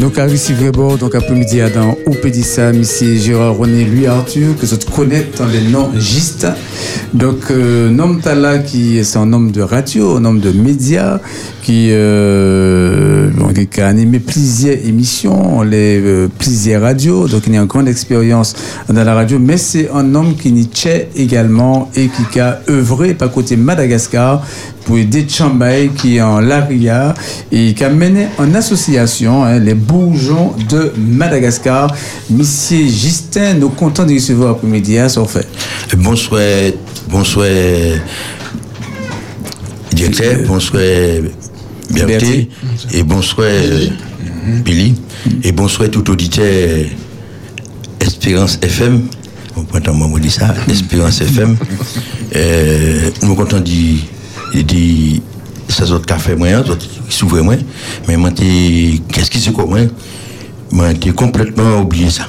Donc, à Recivrebo, donc après-midi, dans Oupédissa, ici Gérard René, lui Arthur, que je te connais dans les noms Giste. Donc, euh, nom Tala, qui est un homme de radio, un homme de médias, qui, euh, bon, qui a animé plusieurs émissions, les, euh, plusieurs radios, donc il a une grande expérience dans la radio, mais c'est un homme qui n'y tient également et qui a œuvré par côté Madagascar pour aider Chambay qui est en Laria et qui a mené en association hein, les bourgeons de Madagascar. Monsieur Justin, nous comptons de recevoir après-midi à son fait. Bonsoir, bonsoir, directeur, bonsoir, Berthe, et bonsoir, Billy, et bonsoir tout auditeur Espérance FM. On peut entendre moi dire ça, Espérance FM. Euh, nous comptons dire il dit ça autres café moi autres s'ouvre moi. Mais moi qu'est-ce qui se quoi moi? Moi complètement oublié ça.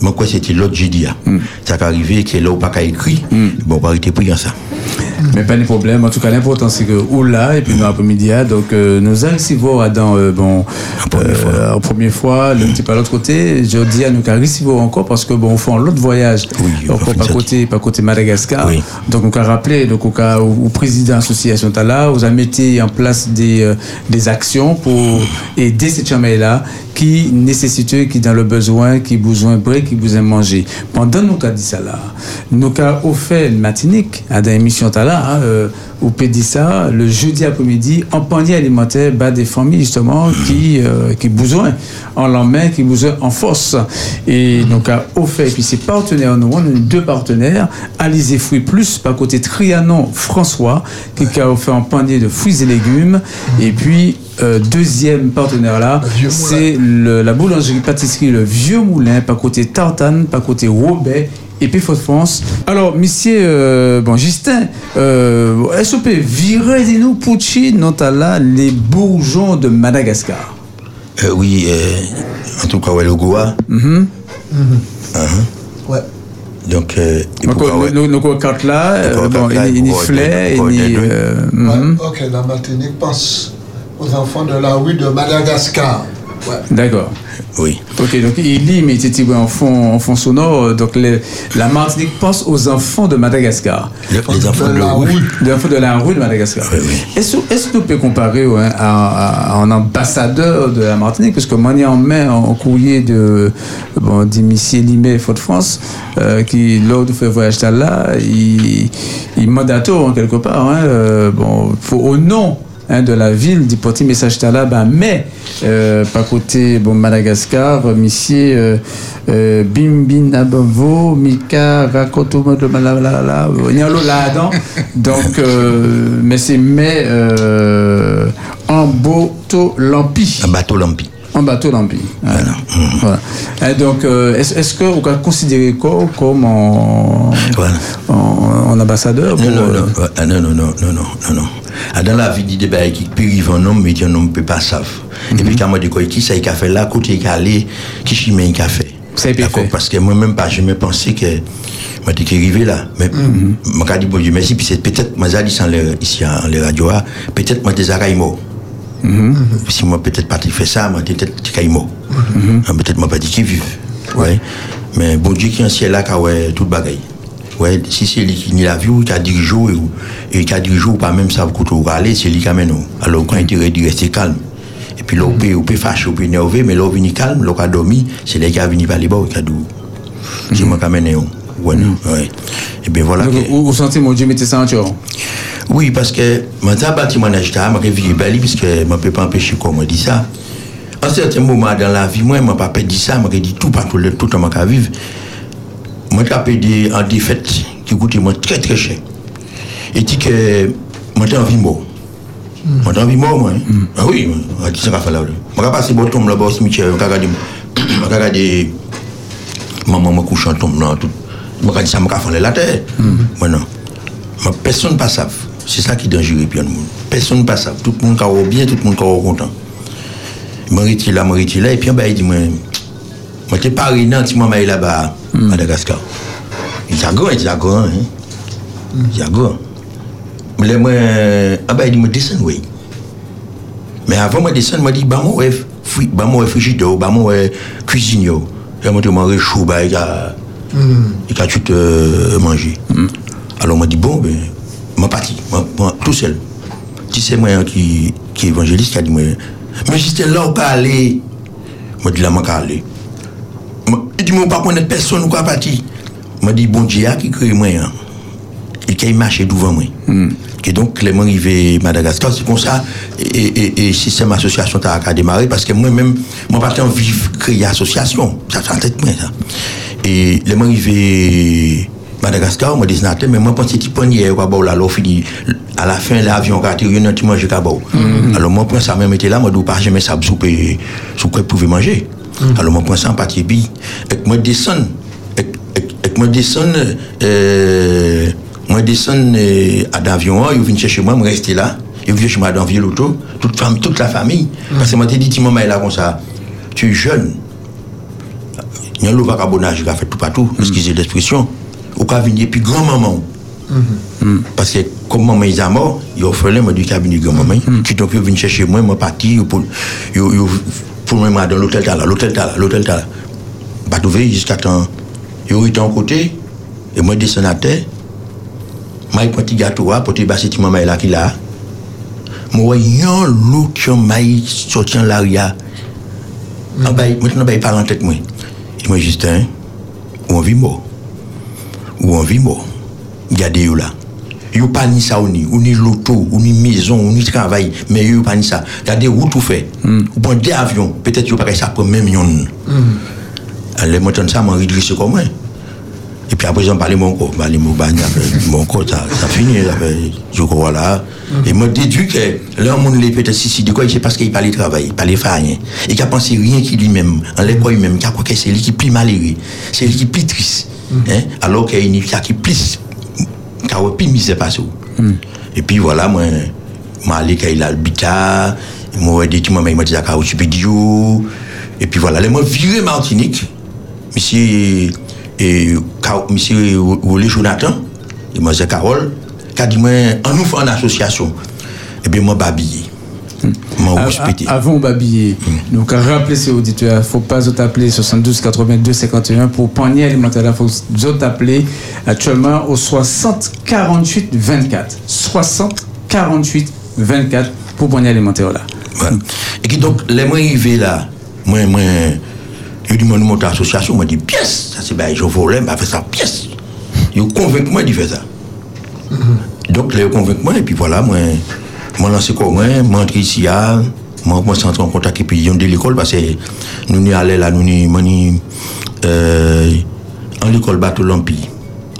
Moi quoi c'était l'autre jeudi mm. ça qui arrivé que là où pas écrit mm. bon pas arrêter pour ça mais pas de problème. En tout cas, l'important, c'est que Oula, et puis nous, après-midi, donc euh, nous allons s'y voir dans, euh, bon, euh, en première fois, le petit pas l'autre côté. Je dis à nous voir encore parce que bon, on fait l'autre voyage. Oui, encore pas côté, pas côté Madagascar. Oui. Donc, on a rappelé, donc, au cas où, président de l'association Tala, vous a mis en place des, des actions pour aider ces champs-là qui nécessitent, qui dans le besoin, qui besoin de qui besoin manger. Pendant nous qu'a dit ça là, nous avons offert une matinique à des émissions hein, euh, au Pédissa, le jeudi après-midi, en panier alimentaire bas des familles justement qui euh, qui besoin en lendemain, qui besoin en force. Et donc a offert, et puis ses partenaires, nous on a deux partenaires, Alizé Fruits Plus, par côté Trianon François, qui a offert un panier de fruits et légumes, et puis euh, deuxième partenaire là, c'est la boulangerie pâtisserie Le Vieux Moulin, par côté Tartane, par côté Robert et puis Faute France. Alors, monsieur, euh, bon, Justin, euh, SOP, virez-nous Pucci, là les bourgeons de Madagascar. Euh, oui, euh, en tout cas, ouais, le Goa. Mm -hmm. Ouais. Donc, euh, donc nous, nous, carte là, euh, bon, il y a flait, il y a. Ok, la Martinique pense aux enfants de la rue de Madagascar. Ouais. D'accord. Oui. Ok, donc il lit, mais en fond, en fond sonore. Donc la Martinique pense aux enfants de Madagascar. Les, enfants de, la rue. Les enfants de la rue de Madagascar. Oui, oui. Est-ce est que peut comparer hein, à, un ambassadeur de la Martinique? Parce que moi, en main en courrier de bon, d'Imissier Limé, Faute-France, euh, qui, lors de voyage là, il, il mandato en quelque part. Hein, euh, bon, faut, au nom Hein, de la ville du petit message là-bas, mais euh, par côté bon Madagascar, monsieur euh, euh, Bimbin Abavo, Mika Rakoto de Malalala, là-dedans. Donc, euh, mais c'est mais euh, en bateau lampi. Un bateau lampi. En bateau lampi. Voilà. voilà. Et donc, euh, est-ce est que vous considérez quoi comme en, voilà. en, en ambassadeur non, non, non, non, non, non, non, non, non, non. Ah, dans la vie du débat qui peut vivre un homme, mais un homme ne peut pas savoir. Et puis, quand moi, de quoi qui ça, il a fait là, côté, il a allé, qui chime, il a fait. Ça a été fait. Parce que moi-même, pas, je me pensais que, moi, j'étais arrivé là. Mais, moi, je dit, bon Dieu, merci, puis c'est peut-être, moi, j'ai dit, ici, en les radios, peut-être, moi, des araïmos. Mm -hmm. Si moi peut-être pas fait ça, moi peut-être qu'il mort. Peut-être moi pas dit qu'il vive. Ouais. Mais bon Dieu qui est en ciel là, qui a tout bagaille. Ouais, si c'est lui qui l'a vu, qui a dirigé, et qui a dirigé, ou pas même ça, vous aller, c'est lui qui amène. Alors quand il dit rester calme. Et puis là, on peut, on peut fâcher, on peut énerver, mais là, on vient calme, là, on a dormi, c'est lui qui a venu par les bords, qui a dit, c'est moi qui amène. Ouais, ouais. Et bien voilà. Donc, vous, vous sentez, mon Dieu, mettez ça en oui, parce que mon âge, je suis belle, parce que je ne peux pas empêcher qu'on me dit ça. En certains moments dans la vie, moi, je ne pas dit ça, je dit tout partout, tout le temps que vivre. Mwen te apè di an di fèt ki goutè mwen trè trè chè. Eti ke mwen te anvi mò. Mwen te anvi mò hmm. ah mwen. A wè, an di se ka fè la wè. Mwen ka pasi bo tom la bo smitè, mwen ka gade mwen ka gade maman mwen kouchan tom nan tout. Mwen ka di sa mwen ka fè la tè. Hmm. Mwen nan. Mwen person pa sav. Se sa ki danjiri pi an moun. Person pa sav. Tout moun ka wò bien, tout moun ka wò kontan. Mwen riti la, mwen riti la, epi an ba yi di mwen mwen. Pas si moi, je là-bas, à Madagascar. Il dit, grand, il dit, grand, hein. Il dit, grand. Mais moi, ah ben, il dit, me descends, oui. Mais avant de descendre, il m'a dit, bah, mon rêve. fri- bah moi frigidaire, bah moi cuisine yo. Et moi manger chaud bah il a il a tout euh, manger. Alors moi dit bon ben moi parti, moi, moi, tout seul. Si c'est moi qui qui est évangéliste qui a dit moi mais si c'était là qu'à aller moi dit là moi qu'à aller. I di mwen pa konet person ou kwa pati. Mwen di bon diya ki kre mwen yan. Il e kè yi mache douvan mwen. Mm. Ki donk lè mwen rive Madagaskar, se kon sa, e, e, e sistem asosyasyon ta ak a demare, paske mwen mèm, mwen patè an viv kreye asosyasyon, sa sa an tèt mwen sa. E lè mwen rive Madagaskar, mwen deznate, mwen mwen panse ti panye yo kabou la, lò fini, a la fin lè avyon rati, yon nan ti manje kabou. Mm -hmm. Alò mwen pren sa mèm ete la, mwen dou pa jemè sa soupe, soupe pouve manje. Alors, moi, prends ça en papier, et moi, descends, et, moi, descends, euh, moi, descends euh, à l'avion, ils viennent chercher moi, je rester là. Ils viennent chez moi dans Ville Auto, toute, famille, toute la famille. Parce que moi, t'ai dit, tu m'as là comme ça. Tu es jeune. Il y a le vagabondage qui a fait tout partout, excusez l'expression. Ou qu'à venir, grand-maman. Parce que comme maman est mort, il a offert moi du cabinet grand-maman. Qui donc, ils viennent chercher moi, moi parti, Tout le monde dans l'hôtel t'as là, l'hôtel t'as là, l'hôtel t'as là. Pas trouvé jusqu'à temps. Ils ont été en côté, et moi descends à terre. Moi, petit gâteau, petit bassin, petit maman e là qui là. Moi, yon loup qui m'a sorti en l'arrière. Maintenant, il parle en tête, moi. Il m'a Justin, ou on vit mort. Ou on vit mort. Gardez-vous là. Yo pas ni ça ou ni, ou ni l'auto, ou ni maison, ou ni travail, mais yo pas ni ça. Regardez où tout fait. Ou bon des avions, peut-être yo pas ça pour même yon. Alors, moi, ça, moi, redressé comme moi. Et puis après, j'en parlais mon corps, parlais mon bagne, mon corps, ça, ça finit, je crois là. Et moi, déduit que là, mon les peut-être si, si, de quoi, c'est parce qu'il parlait travail, il parlait faire rien. Et qu'il a pensé rien qu'il lui-même, en l'époque lui-même, qu'il a crois que c'est lui qui plus malheureux, c'est lui qui plus triste. Hein? Alors qu'il y a une qui plus, qui a plus misère passé. Et puis voilà, moi, moi, allé quand il a le bita, moi, dit, moi, il m'a dit, à Stupidio. Et puis voilà, les moi, viré Martinique, monsieur, et Ka- monsieur Wole Jonathan, et moi, c'est Carole, qui a dit, moi, on nous fait une association. Et bien, moi, a- Avant babiller, donc à rappeler ces auditeurs, il ne faut pas vous appeler 72 82 51 pour panier alimentaire. Il faut vous appeler actuellement au 60 48 24. 60 48 24 pour panier alimentaire là. Voilà. Et qui donc, les moi arrivé là, moi, moi, je dis, moi, nous montons l'association, moi, je dis, pièce, ça c'est, ben, je volais, m'a fait ça, pièce. Ils convaincu moi de faire ça. Donc, les convaincu moi, et puis voilà, moi, moi, lancé moi, entré ici, moi, moi, entré en contact, et ont de l'école, parce que nous, nous allons là, nous, nous, euh, en l'école Bateau Lampi,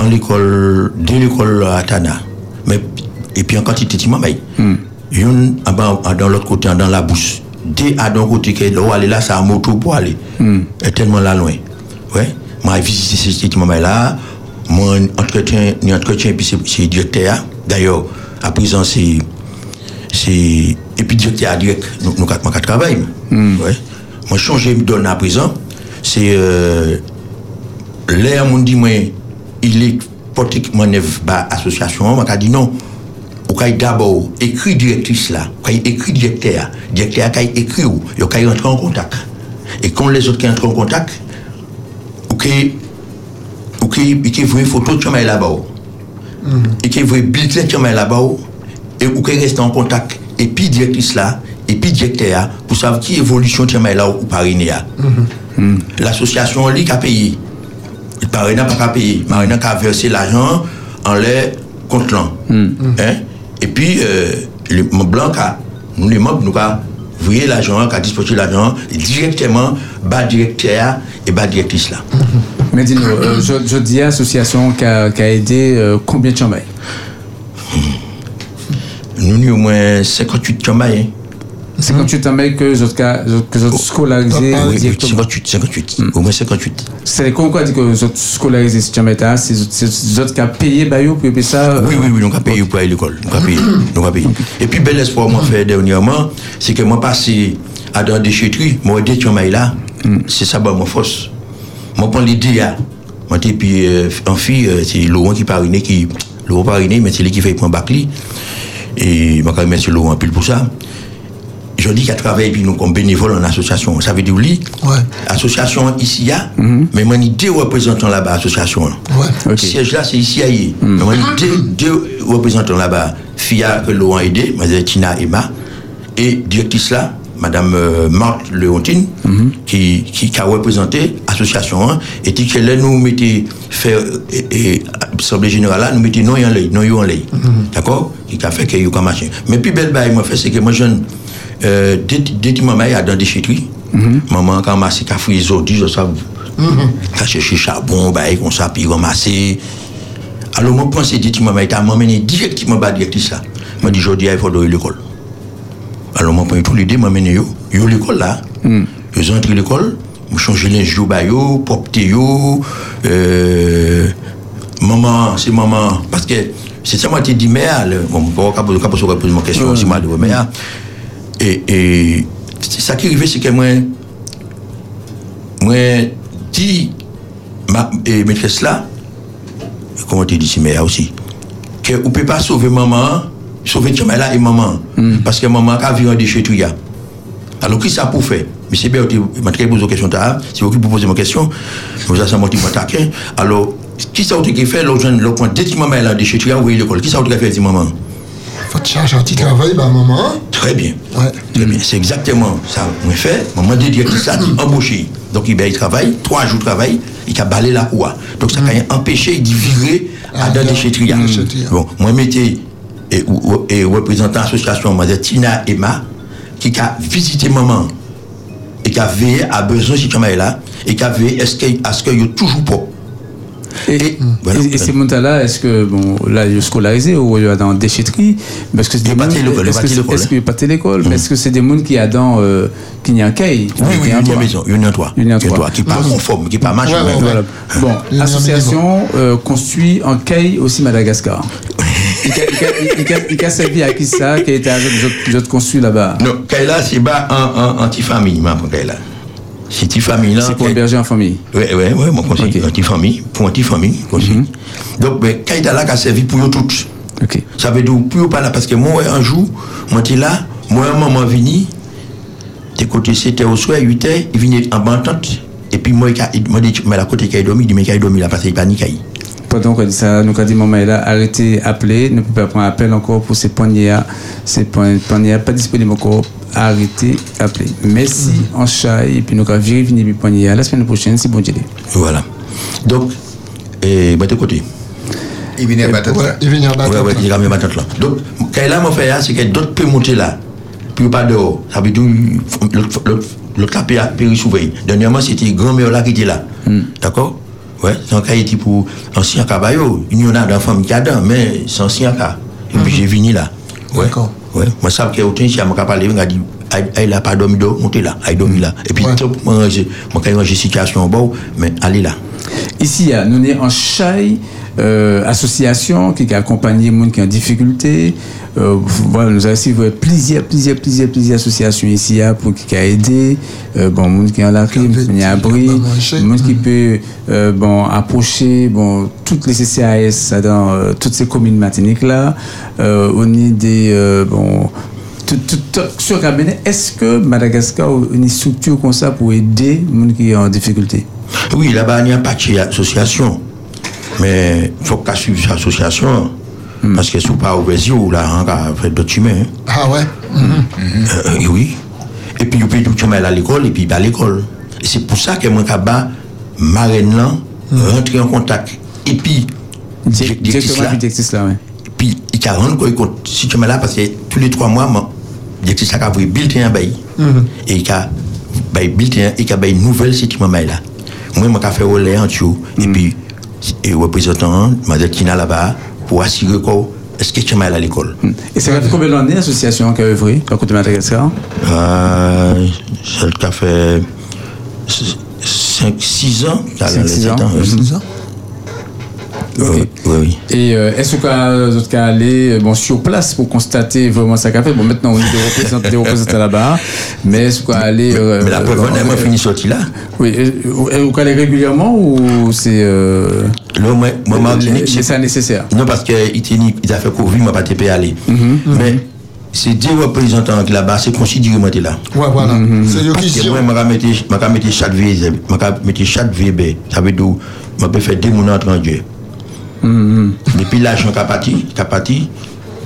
en l'école, de l'école à Tana, mais, et puis en quantité de mais, yon, en bas, dans l'autre côté, dans la bouche, dès à d'un côté, que là, aller là, c'est un moto pour aller, est tellement là loin, ouais, moi, visité petits mamans là, moi, entretien, entretien, et puis c'est directeur, d'ailleurs, à présent, c'est, c'est et puis directeur direct nous nous quatre travail mm. ouais. Moi changer me donne à présent c'est euh, l'air mon dit moi il est pratiquement neuf bas association m'a dit non. Ou kay d'abord écrit directrice là kay écrit directeur directeur kay écrit ou yo kay rentrer en contact. Et quand les autres qui entrent en contact ou kay ou kay qui voit photo de là-bas et mm. qui voit bulletin de là-bas E ou ke reste an kontak epi direktris la, epi direkte ya, pou sav ki evolisyon te may la ou parine ya. Mm -hmm. L'associasyon li ka peyi. Parina pa ka peyi. Parina ka verse l'ajan an lè kont lan. Mm -hmm. Epi, euh, le moun blan ka, nou le moun nou ka vouye l'ajan, ka dispose l'ajan, direktèman ba direkte ya e ba direktris la. Medino, jodi asosyasyon ka ede konbyen chanbay? Nous nous au moins 58 chambay 58 chambres que cas- que Papa, oui, oui, directement. 58 58 au moins 58 C'est quoi quoi dit que les autres scolarisés ces chambres là, c'est les autres qui a payé pour payer ça. euh, Oui, oui, oui, nous avons payé pour aller à l'école. Nous avons payé. Nous avons payé. Et puis, bel espoir, moi, fait dernièrement, c'est que moi, passé à dans la déchetterie, moi, aider Tchamaï là, c'est ça, bah, mon force. Moi, prends l'idée, là. Moi, et puis, euh, en fille, euh, c'est Laurent qui pariné, qui, Laurent pariné, mais c'est lui qui fait prendre Bacli. Et, même, c'est Laurent pile pour ça. je dis qu'elle travaille puis nous comme bénévole en association. Ça veut dire oui, Ouais. association ici, il y a, mais moi, il deux représentants là-bas, association. Ouais. Siège là, c'est ici à Yé. Mais moi, il y a deux, deux représentants là-bas. FIA que l'on a aidé, Mme Tina Emma, et directrice là, Madame euh, Marthe Léontine, qui, qui, qui a représenté l'association, hein, et qui là, nous mettez faire, et, et Assemblée Générale nous mettez non en lait, non en lait. D'accord? Qui a fait qu'il y a machin. Mais puis, belle bail, moi, fait, c'est que moi, jeune, euh, dès, que maman est dans des déchetteries, maman, quand massé, qu'a fouillé les ordures, je sais, qu'a cherché charbon, bail, comme ça, puis ramasser. Alors, moi, pensé, dit, maman, il t'a m'emmené directement à directrice là. Moi, dit, aujourd'hui, il faut aller à l'école. Alors, tous les deux, m'emmène yo. Yo l'école là. Ils ont entré à l'école, je changé les yo, ba yo, popté euh, maman, c'est maman. Parce que c'est ça, moi, tu dit, mère, le- bon, pas poser ma question aussi, mal de mère. Et, et c'est ça qui arrive, c'est que moi, moi, dit, ma, et maîtresse là, comment tu dis, c'est mère aussi, que on peut pas sauver maman, sauver Tchamela et maman. Parce que maman a vu un déchetterie. là. Alors, qui ça pour faire? Mais c'est bien, je vais poser une question. Si vous pouvez poser une question, vous avez un motif attaqué. Qui ça qui fait le jeune, le point, dès que maman est là, déchetterie, vous voyez l'école, qui ça qui fait, dit maman Faut te chercher un petit travail, bah, maman. Très bien. Ouais. Très bien. C'est exactement ça. On fait. Maman dit que ça, dit embauché. Donc, il, ben, il travaille, trois jours de travail, il a balé la cour. Donc, ça a empêché de virer Ah, à dans dans- déchetteries. Bon, moi, métier et, ou- et représentant Tina Emma, qui a visité maman et qui a veillé à besoin si tu là, et qui a veillé à ce qu'il à ce qu'il Et, Et- voilà. et- et ces montas-là, est-ce que, bon, là, ils sont scolarisés ou ils sont dans la déchetterie Parce que c'est des Est-ce que à c'est- l'école, est-ce qu'il n'y a pas à l'école Mais Est-ce que c'est des mondes qui a dans, euh, qui n'y a cahier? Oui, oui, il y a une maison, il y a une toi. Il y a une toi. qui pas conforme, qui pas. Voilà. Bon, Il y a un association euh, construit en caille aussi Madagascar. Il a- servi à qui ça qui a été avec les autres- les autres construits là-bas? Non, Kaila, c'est en, anti-famille, ma pour Kaila. C'est anti-famille là. C'est pour héberger en famille. Oui, oui, oui, mon conseil. Ok. Anti-famille, pour anti-famille, conseil. Donc, ben, Kaila là, a servi pour eux toutes. Ça veut dire, pour eux pas là, parce que moi, un jour, moi, j'étais là, moi, un maman vini, t'es côté 7 h au soir, 8 h il venait en bantante, et puis moi, il m'a dit, mais la côté qu'il a dormi, il dit, mais qu'il a dormi là, parce qu'il panique. Pendant qu'on dit ça, nous avons dit, maman est là, arrêtez, appelez, ne pouvez pas prendre appel encore pour ces poignées Ces poignées pas disponibles encore. Arrêtez, appelez. Merci, en chat, et puis nous avons viré, venir, poignées la semaine prochaine, c'est bon, Dieu. Voilà. Donc, et, ben, de côté. Il vient à Ouais, il vient à Ouais, ouais, il a tante là. Donc, quand là, mon frère, c'est que d'autres peuvent monter là. Puis pas dehors. Ça veut dire, l'autre- péri surveiller. Dernièrement, c'était grand-mère là qui était là. D'accord Ouais, c'est un cas pour ancien cabayo. Il y en a dans famille qui a dedans, mais c'est ancien cas. Et puis j'ai venu là. Ouais. D'accord. Ouais. Moi, ça, que autant si je parlé, il m'a dit, il n'a pas dormi dehors, montez là, il dormi là. Et puis, Ouais. top, moi, j'ai moi, quand j'ai situation bon, mais allez là. Ici, nous sommes en Chai, euh, association qui a accompagné les gens qui ont en difficulté. Euh, voilà, nous avons aussi vu plusieurs, plusieurs, plusieurs, plusieurs associations ici à pour qui a aidé. Euh, bon, monde qui ont la crime, Qui a abri, mangé. monde qui peut euh, bon approcher bon toutes les CCAS dans euh, toutes ces communes Martinique là. Euh, on est des euh, bon tout, tout, tout, sur cabinet, est-ce que Madagascar a une structure comme ça pour aider les gens qui sont en difficulté? Oui, là-bas, il n'y a pas d'association. Mais Men, fok ka suivi sa asosyasyon, paske sou pa ouvezi ou la an ka fred do tume. Ah, wè? Hmm. Euh, oui. E pi yo pe do tume la l'ekol, e pi ba l'ekol. E se pou sa ke mwen ka ba maren lan, rentre en kontak. E pi, direktis la. Direktis la, wè. E pi, i ka ren kon yon si tume la, paske tous les 3 mwa, direktis la ka vwe bilten yon bayi. E i ka bayi bilten, e ka bayi nouvel si tume may la. Mwen mwen ka fe role an tiyo, e pi, et représentant madame Tina là-bas pour assurer que est-ce que tu m'as à l'école? Et ça fait combien d'années l'association qui a œuvré à côté de Madagascar euh, a fait 5-6 ans ça a Cinq, six sept ans. C'est Oui, oui. Et euh, est-ce que vous êtes allé euh, bon, sur place pour constater vraiment ça qu'a fait Bon, maintenant, on est des représentants, des représentants là-bas, mais est-ce qu'on aller. euh, mais la preuve on a euh, fini sorti là Oui, et- vous allez régulièrement ou c'est. Euh, là moi moi Martinique c'est c'est ça nécessaire? Non, parce qu'il il a fait Covid, il m'a pas été aller. Mais c'est des représentants qui là-bas, c'est considéré moi là. Ouais, voilà. C'est eux qui Parce que moi, je vais mettre chaque vie, je vais mettre chaque vie, ça veut dire, je peux faire des mouns entre Dieu. Depuis l'argent qui a parti, parti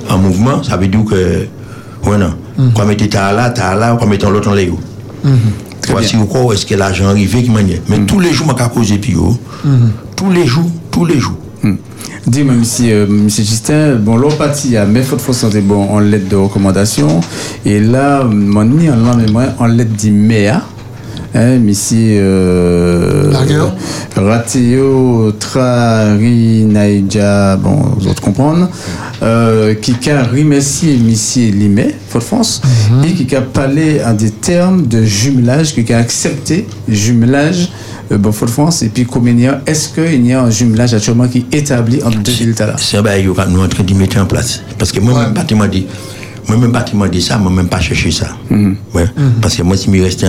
en mouvement, ça veut dire que, voilà, quand on met ta là, ta là, quand on met l'autre en l'air. Voici encore est-ce que l'argent arrivé qui manière. Mais tous les jours, je vais causer puis Tous les jours, tous les jours. Dis-moi, monsieur, euh, monsieur Justin, bon, l'empathie a mes fautes santé bon en lettre de recommandation. Et là, mon ni en mais moi en lettre d'IMEA. Hein, monsieur euh. Ratio Trarinaïja, bon, vous autres comprendre, euh, qui a remercié monsieur Limé, Faute France, et qui a parlé en des termes de jumelage, qui a accepté jumelage euh, bon, Faute France, et puis combien est-ce qu'il y a un jumelage actuellement qui est établi entre deux villes là C'est un bail que nous sommes en train de mettre en place. Parce que moi-même, bâtiment dit, moi-même, bâtiment dit Mwen mwen pa ki mande sa, mwen mwen pa cheche sa. Mhm. Mhm. Paske mwen si mi reste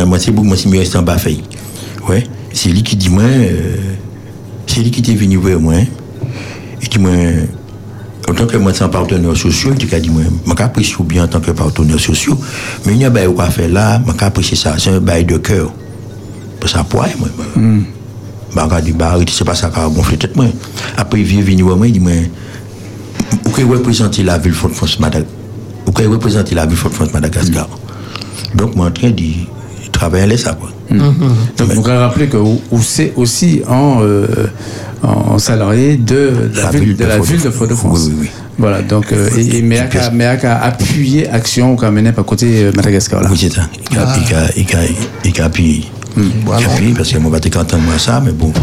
an ba fey. Se li ki di mwen, se li ki te vini vwe mwen, e di mwen, an tanke mwen san partenèr sosyo, di ka di mwen, mwen ka apresi ou bien an tanke partenèr sosyo, mwen yon baye ou ka fe mhm. la, mwen ka apresi sa, se yon baye de kèr. Pwè sa pouay mwen. Mwen ka di bari, ti se pa sa ka gonfle tèt mwen. Apre vini vwe mwen, di mwen, ou ke wè prezante la vil fon fons madak. Vous pouvez représenter la ville Fort France Madagascar. Donc, moi, en train de travailler à ça, quoi. Donc, vous pouvez rappeler que vous, c'est aussi en, euh, en salarié de la, ville, de, la ville de Fort-de-France. Oui, oui, oui. Voilà, donc, euh, et, et MEAC a, appuyé action qu'on menait par côté euh, Madagascar. Là. Oui, c'est ça. Il a, il a, il a, il a appuyé. Il a appuyé, parce que moi, je vais te moi ça, mais bon.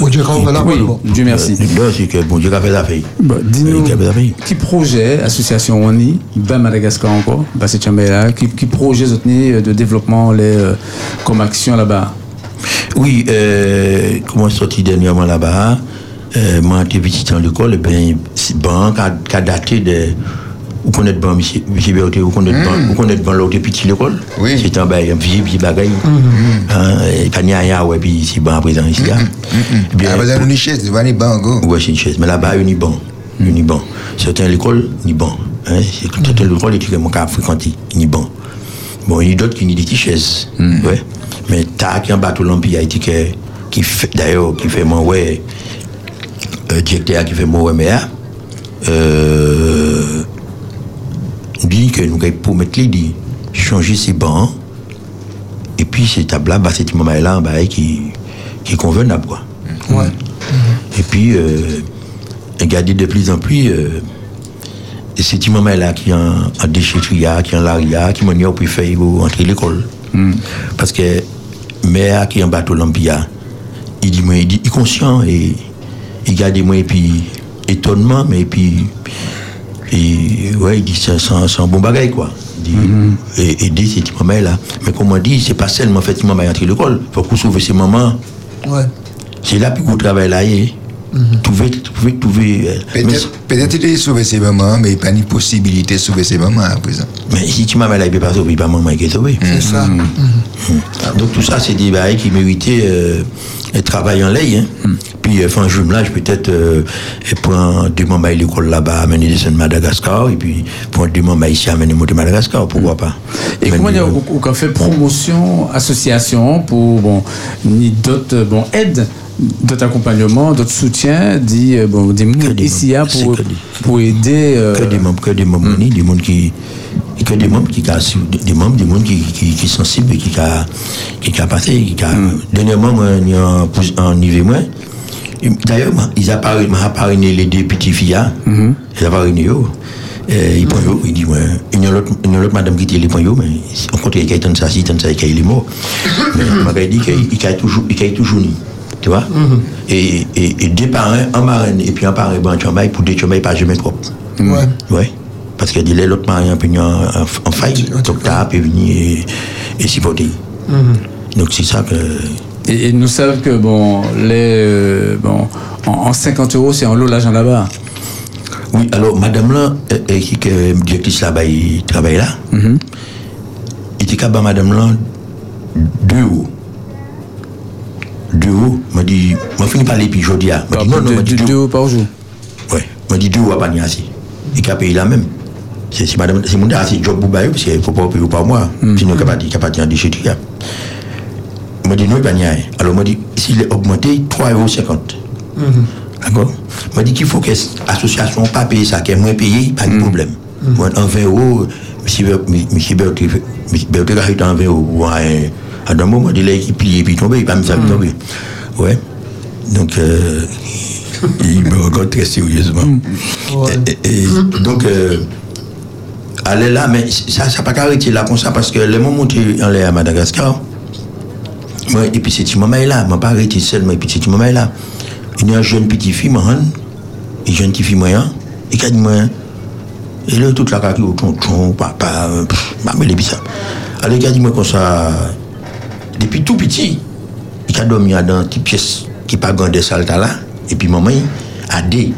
Bon Dieu, quand on Oui, bon. Dieu merci. Que bon Dieu a fait la. Bon, Dis-nous, qui projet, association ONI, ben Madagascar encore, ben c'est là, qui, qui projet Zotni, de développement les, euh, comme action là-bas? Oui, euh, comment je suis sorti dernièrement là-bas euh, Moi, j'étais visité en l'école, et bien, c'est bon, daté de. Vous connaissez monsieur monsieur Berthe, vous connaissez connaissez bon, l'autre petit l'école Oui. C'est un bail, un vieux bagaille. Hein, il y a rien, ouais, puis c'est bon à présent ici. là. Eh bien, Ah, vous avez une chaise, vous avez une bango. Ouais, c'est une chaise. Mais là-bas, il y a une bon. Une bon. Certains l'école, ni bon. Hein? c'est- Certains l'école, ils ont qu'à fréquenter. Ni bon. Bon, il y a d'autres qui ont des petites chaises. Ouais. Mais t'as qui en bateau l'Empire, qui, que- qui fait, d'ailleurs, qui fait mon ouais, euh, directeur qui fait mon ouais, mais, euh, dit que nous, pour mettre les, dit, changer ces bancs, et puis ces tables-là, bah, c'est moment-là, bah, qui, qui est convenable, quoi. Ouais. Et puis, euh, regarder de plus en plus, euh, c'est petit moment-là qui est en, en déchetterie, qui est en laria, qui m'a pour faire entrer l'école. Parce que, mère qui est en bateau l'Empire, il dit, moi, il dit, il est conscient et il garde moi, et puis, étonnement, mais puis, et, ouais, il dit, c'est c'est un, c'est un bon bagage, quoi. Il dit, et, aider ces petits moments-là. Mais comme on dit, c'est pas seulement fait petit moment entrer l'école, il faut qu'on sauve ces moments. Ouais. C'est là que vous travaillez là. et Trouver, trouver, trouver. euh, Peut-être peut-être il a sauvé ses mamans, mais il n'y a pas une possibilité de sauver ses mamans à présent. mais si tu m'as mal, il ne peut pas sauver, pas maman qui est. C'est ça. Donc tout ça, c'est des bails qui méritaient euh, un travail en l'air. Hein. Puis, euh, faire un jumelage, peut-être, euh, prendre deux membres à l'école là-bas, amener des de Madagascar, et puis prendre deux membres ici, amener de Madagascar, pourquoi pas. Et comment dire, nous, on, on fait promotion, association pour bon, ni d'autres bon aides, d'autres accompagnements, d'autres soutiens, dit euh, bon des mots des ici hein, pour des- pour aider. euh, que des membres, que des membres, unis, des membres qui, que des membres qui, qui- des membres, des membres qui, qui, qui sont sensibles, et qui, a, qui, a passé, qui, a, dernièrement, moi, il y a un, pouce- un niveau, moi, et D'ailleurs, moi, ils apparus, m'a parrainé les deux petits filles, hein. ils apparainé, yo. Euh, ils prennent yo, ils disent, ouais, il y a l'autre, il y a l'autre madame qui était les prend yo, mais on compte qu'il y a tant de ça, si, tant ça, qu'il est mort. Mais, m'a dit qu'il y a toujours, il a toujours ni. Tu vois? Et, et, et deux parents, un marin, et puis un parrain, ben, chambaille, pour deux chambailles, pas jamais propre. Ouais. Ouais. Parce que dit l'autre puis en, en, en faille, donc t'as pu venir et, et supporter. Donc c'est ça que. et, et nous savons que bon les euh, bon en, en 50 euros c'est en lot l'argent là-bas. Oui, alors, madame là, euh, euh, qui est directrice là-bas, il travaille là. Il était capable, madame là, deux euros. Deux euros. m'a dit, m'a fini par les puis je dis, ah, m'a dit, non, non, de, m'a dit de- deux deux euros par jour. Ouais, m'a dit deux euros à pas assez. Il a payé la même. C'est madame, c'est mon c'est job pour bailler, parce qu'il faut pas payer par mois. Sinon, pas de- il n'y a pas de déchetterie. Moi, dit non, il n'y a pas. Alors, moi, dit, s'il est augmenté, 3,50 euros. D'accord? Moi, dit qu'il faut que l'association pas payer ça, qu'elle moins payé, pas de problème. Moi, en 20 euros, monsieur monsieur Berthe, monsieur Berthe a été en 20 euros. À un moment, il est plié, puis tombé, il va me tomber. Ouais. Donc, euh, il me regarde très sérieusement. Donc, est là, mais ça n'a pas arrêté là comme ça, parce que les moments monté en à Madagascar, moi, et puis cette maman là, m'a pas arrêté seulement, et puis cette maman là. Il y a une jeune petite fille, moi, une jeune petite fille, moi, et qui a dit, moi, et là, toute la au tonton, papa, pff, m'a mêlé puis ça. Alors, il a dit, moi, comme ça, depuis tout petit, il a dormi dans une petite pièce qui pas grande des salles là, et puis maman, a dit,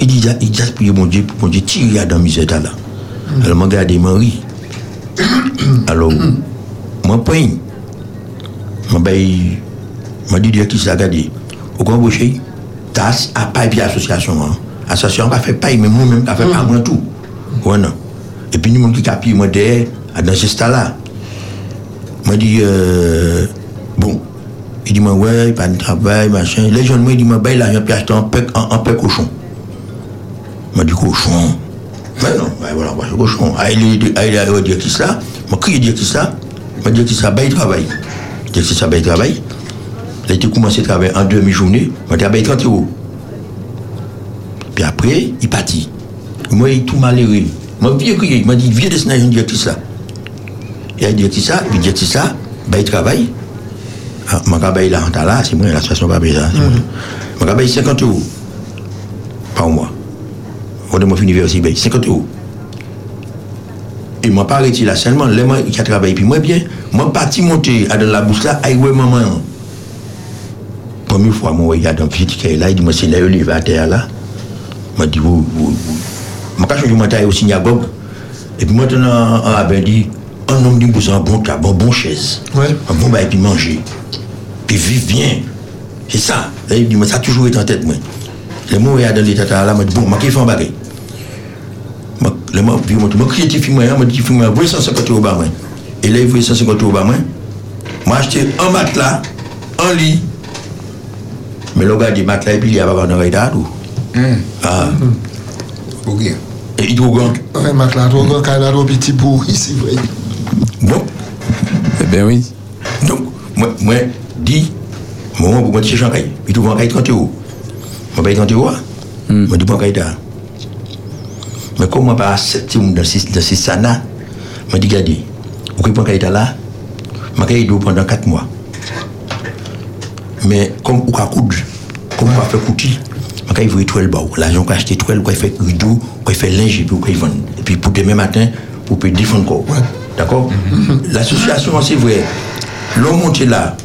il dit, il dit, prier mon Dieu, mon Dieu, tirer dans misère là. Alors, m'a regardé, m'a ri. Alors, moi, point, m'a bail, m'a dit, qui s'est regardé. Au grand boucher, TAS a pas et association. Hein. Association pas fait pas, mais moi-même, a fait pas moi tout. Ouais, non. Et puis, nous, qui a pris, moi, derrière, dans ce stade-là. Moi, dit, euh, bon. Il dit, moi, ouais, pas de travail, machin. Les jeunes, moi, il dit, moi, bah, il a un pièce en paix en, en paix cochon. Moi, dit, cochon. Mais non, ouais, voilà, ouais, cochon. Il il est, il dit, qui ça? Moi, qui dit, qui ça? Moi, dit, qui ça, bah, il travaille. Il dit, qui ça, bah, il travaille. Il a été commencé à travailler en demi-journée. Moi, il travaille 30 euros. Puis après, il partit. Moi, il est tout malheureux. Moi, vieux crier. Il m'a dit, viens dessiner une directrice là. Et elle dit ça, puis directrice ça, bah, il travaille. Ah, Mon gars, bah, il a un là, c'est moi, la situation pas ça. c'est moi. Mon gars, bah, il 50 euros par mois. Vodemont University paye 50 euros. Et moi, pas arrêté là seulement, les moi qui a travaillé, puis moi bien, moi parti monter à dans la bouche là, aïe ouais maman. Première fois, moi regarde un petit qui est là, il dit, moi c'est là, il va à terre là. Moi dit, vous, vous, vous. Moi je m'entends au synagogue, et puis maintenant, on avait dit, un homme d'une bouche, un bon tabac, bon, une bon chaise, un bon bail, puis manger, puis vivre bien. C'est ça. Là, il dit, moi ça a toujours été en tête, moi. Le mou ya dan li tata la, mwen di bon, mwen ki fè an bagay. Le mou, pi mwen tou, mwen kriye ti fi mwen, mwen ti fi mwen, vwe 150 ou ba mwen. E le vwe 150 ou ba mwen, mwen achete an mat la, an li. Men lo gade mat la, epi li a baba nan ray da adou. Ou gen. E idou gen. Ou mat la, ou gen, kaya la robi ti pou isi vwe. Bon. E ben oui. Donk, mwen di, mwen mwen pou mwen ti se jan ray. Idou van ray 30 ou. Moi, paye 30 euros. Moi, dis, là. Mais comme moi, pas accepter dans ces, dans ces sana, moi, dis, regardez, vous pouvez prendre là, ma caille d'eau pendant 4 mois. Mais comme vous coudre, comme vous faire coutil, ma caille vous étoile bas. L'argent qu'on acheté étoile, vous fait rideau, vous fait linge, puis. Et puis pour demain matin, vous pouvez défendre encore. D'accord? L'association, c'est vrai. L'homme monte là,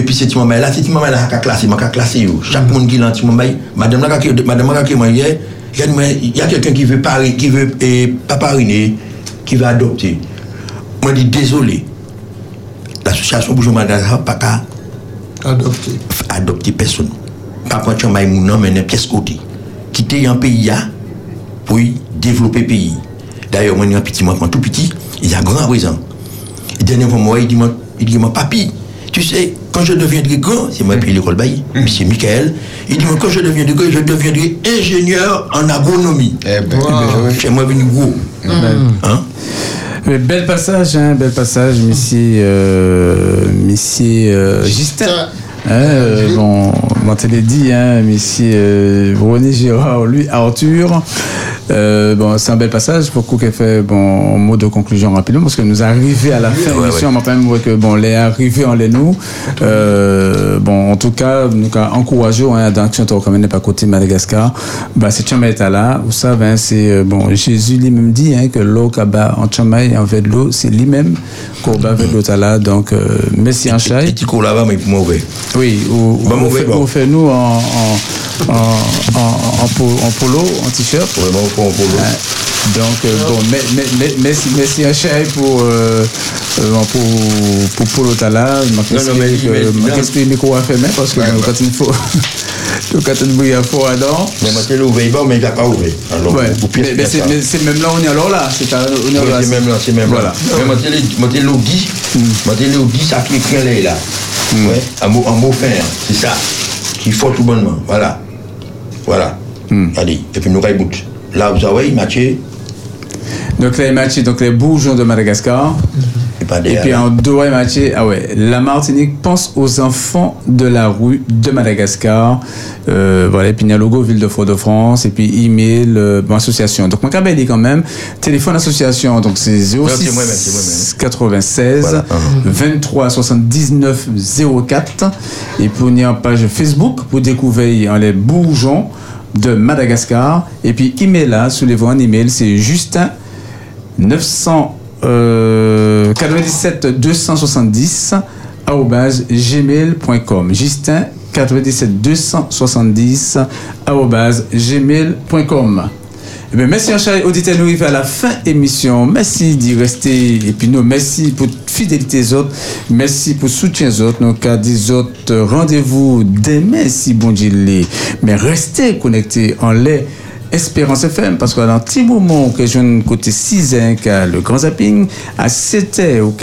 et puis c'est moment là, c'est moment là, qui a classé, qui a classé. yo. Chaque monde qui l'a dit, madame là, qui- madame dit, il y a- il y a quelqu'un qui veut pari, qui veut eh, pas qui veut adopter. Moi, je dis désolé. L'association Boujon Madagascar pas qu'à Adopté. adopter personne. Pas prendre chamay moun nan, mais une pièce côté. Quitter un pays là pour développer le pays. D'ailleurs, moi, j'ai un petit, tout petit, il y a grand présent. Et dernière fois, moi, il dit, il dit, papi, tu sais, quand je deviendrai grand, c'est moi qui paye l'école bailli, c'est Michael, il dit, moi, quand je deviendrai grand, je deviendrai ingénieur en agronomie. Eh ben, Wow. C'est moi venu gros. Hein? Mais bel passage, hein, bel passage, monsieur, euh, monsieur euh, Justin. Hein, euh, bon, bon, te dit, hein, monsieur euh, René Gérard, lui, Arthur. Euh, bon, c'est un bel passage pour qu'on ait fait bon mot de conclusion rapidement parce que nous arrivons à la fin de ouais, l'émission. On m'a quand même que bon, les arrivés en les nous. Euh, bon, en tout cas, nous encourageons hein, dans l'action quand même n'est pas côté Madagascar. Bah, c'est Tchamaï là. Vous savez, hein, c'est euh, bon, Jésus lui-même dit hein, que l'eau qu'il y a en Tchamaï en fait l'eau, c'est lui-même qu'on bat avec l'eau là. Donc, euh, merci en chai. Petit cours là-bas, mais pour mauvais. Oui, ou, Bah, mauvais, ou fait nous en, en, en, en, en po- en polo, en t-shirt. Vraiment, pour. Donc, euh, bon, merci, merci un chéri pour, euh, euh, pour, pour Polo Tala. Je le micro à fermer parce que quand il faut. Quand brille à fond dedans. Mais moi, c'est l'ouvert, bon, mais il n'a pas ouvert. Alors, Ouais. Mais, c'est mais c'est même là, on est alors là. C'est à- on est alors c'est même là, c'est même Voilà. là. Mais moi, c'est moi, c'est Guy, ça qui écrit là. Ouais, un mot, un mot fin, c'est ça. Qui faut tout bonnement. Voilà. Voilà. Allez, et puis nous rajoutons. Là, vous avez Mathieu, Donc là, il matché donc les bourgeons de Madagascar. et pas Et derrière. puis en deux, il matché, ah ouais, la Martinique pense aux enfants de la rue de Madagascar. Euh, voilà, et puis il y a le logo Ville de Fort-de-France, et puis email, euh, bon, association. Donc, mon cabel dit quand même, téléphone association, donc c'est 06 c'est moi-même, c'est moi-même. 96 Voilà. 23 79 04. Et puis on y a une page Facebook pour découvrir hein, les bourgeons de Madagascar. Et puis email là, soulevez un email, c'est Justin 900 euh, 97 270 arobase gmail.com Justin 97 270 arobase gmail.com eh bien, merci, chers auditeurs, nous arrivons à la fin émission. Merci d'y rester. Et puis, nous, merci pour fidélité des autres. Merci pour soutien des autres. Nous, cas des autres, rendez-vous demain, si bon Dieu. Mais restez connectés en lait. Espérance FM, parce qu'à un petit moment que je ne côté 6 ans, le grand zapping, à 7 heures, au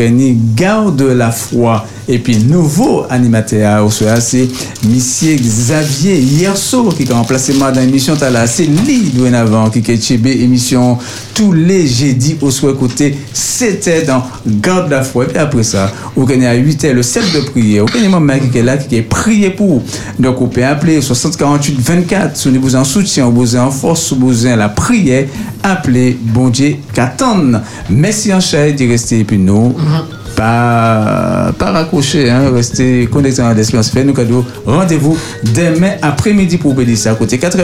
garde la foi. Et puis, nouveau animateur, c'est Monsieur Xavier Yerso, qui a remplacé moi dans l'émission Tala. C'est lui, dorénavant, qui est Tchébé, émission tous les jeudis au soir côté 7 heures dans Garde la foi. Et puis après ça, au Kenya, à 8 heures, le 7 de prière. Au Kenya, maman qui est là, qui est prié pour. Donc, on peut appeler 60 48 24. Si vous en soutien, vous besoin en force, vous besoin la prière, appelez bon Dieu qu'attendre. Merci en chaîne d'y rester et puis nous. Pas, pas raccrocher, hein, restez connectés à l'espérance. Fait nous cadeau. Rendez-vous demain après-midi pour bénir ça à côté 4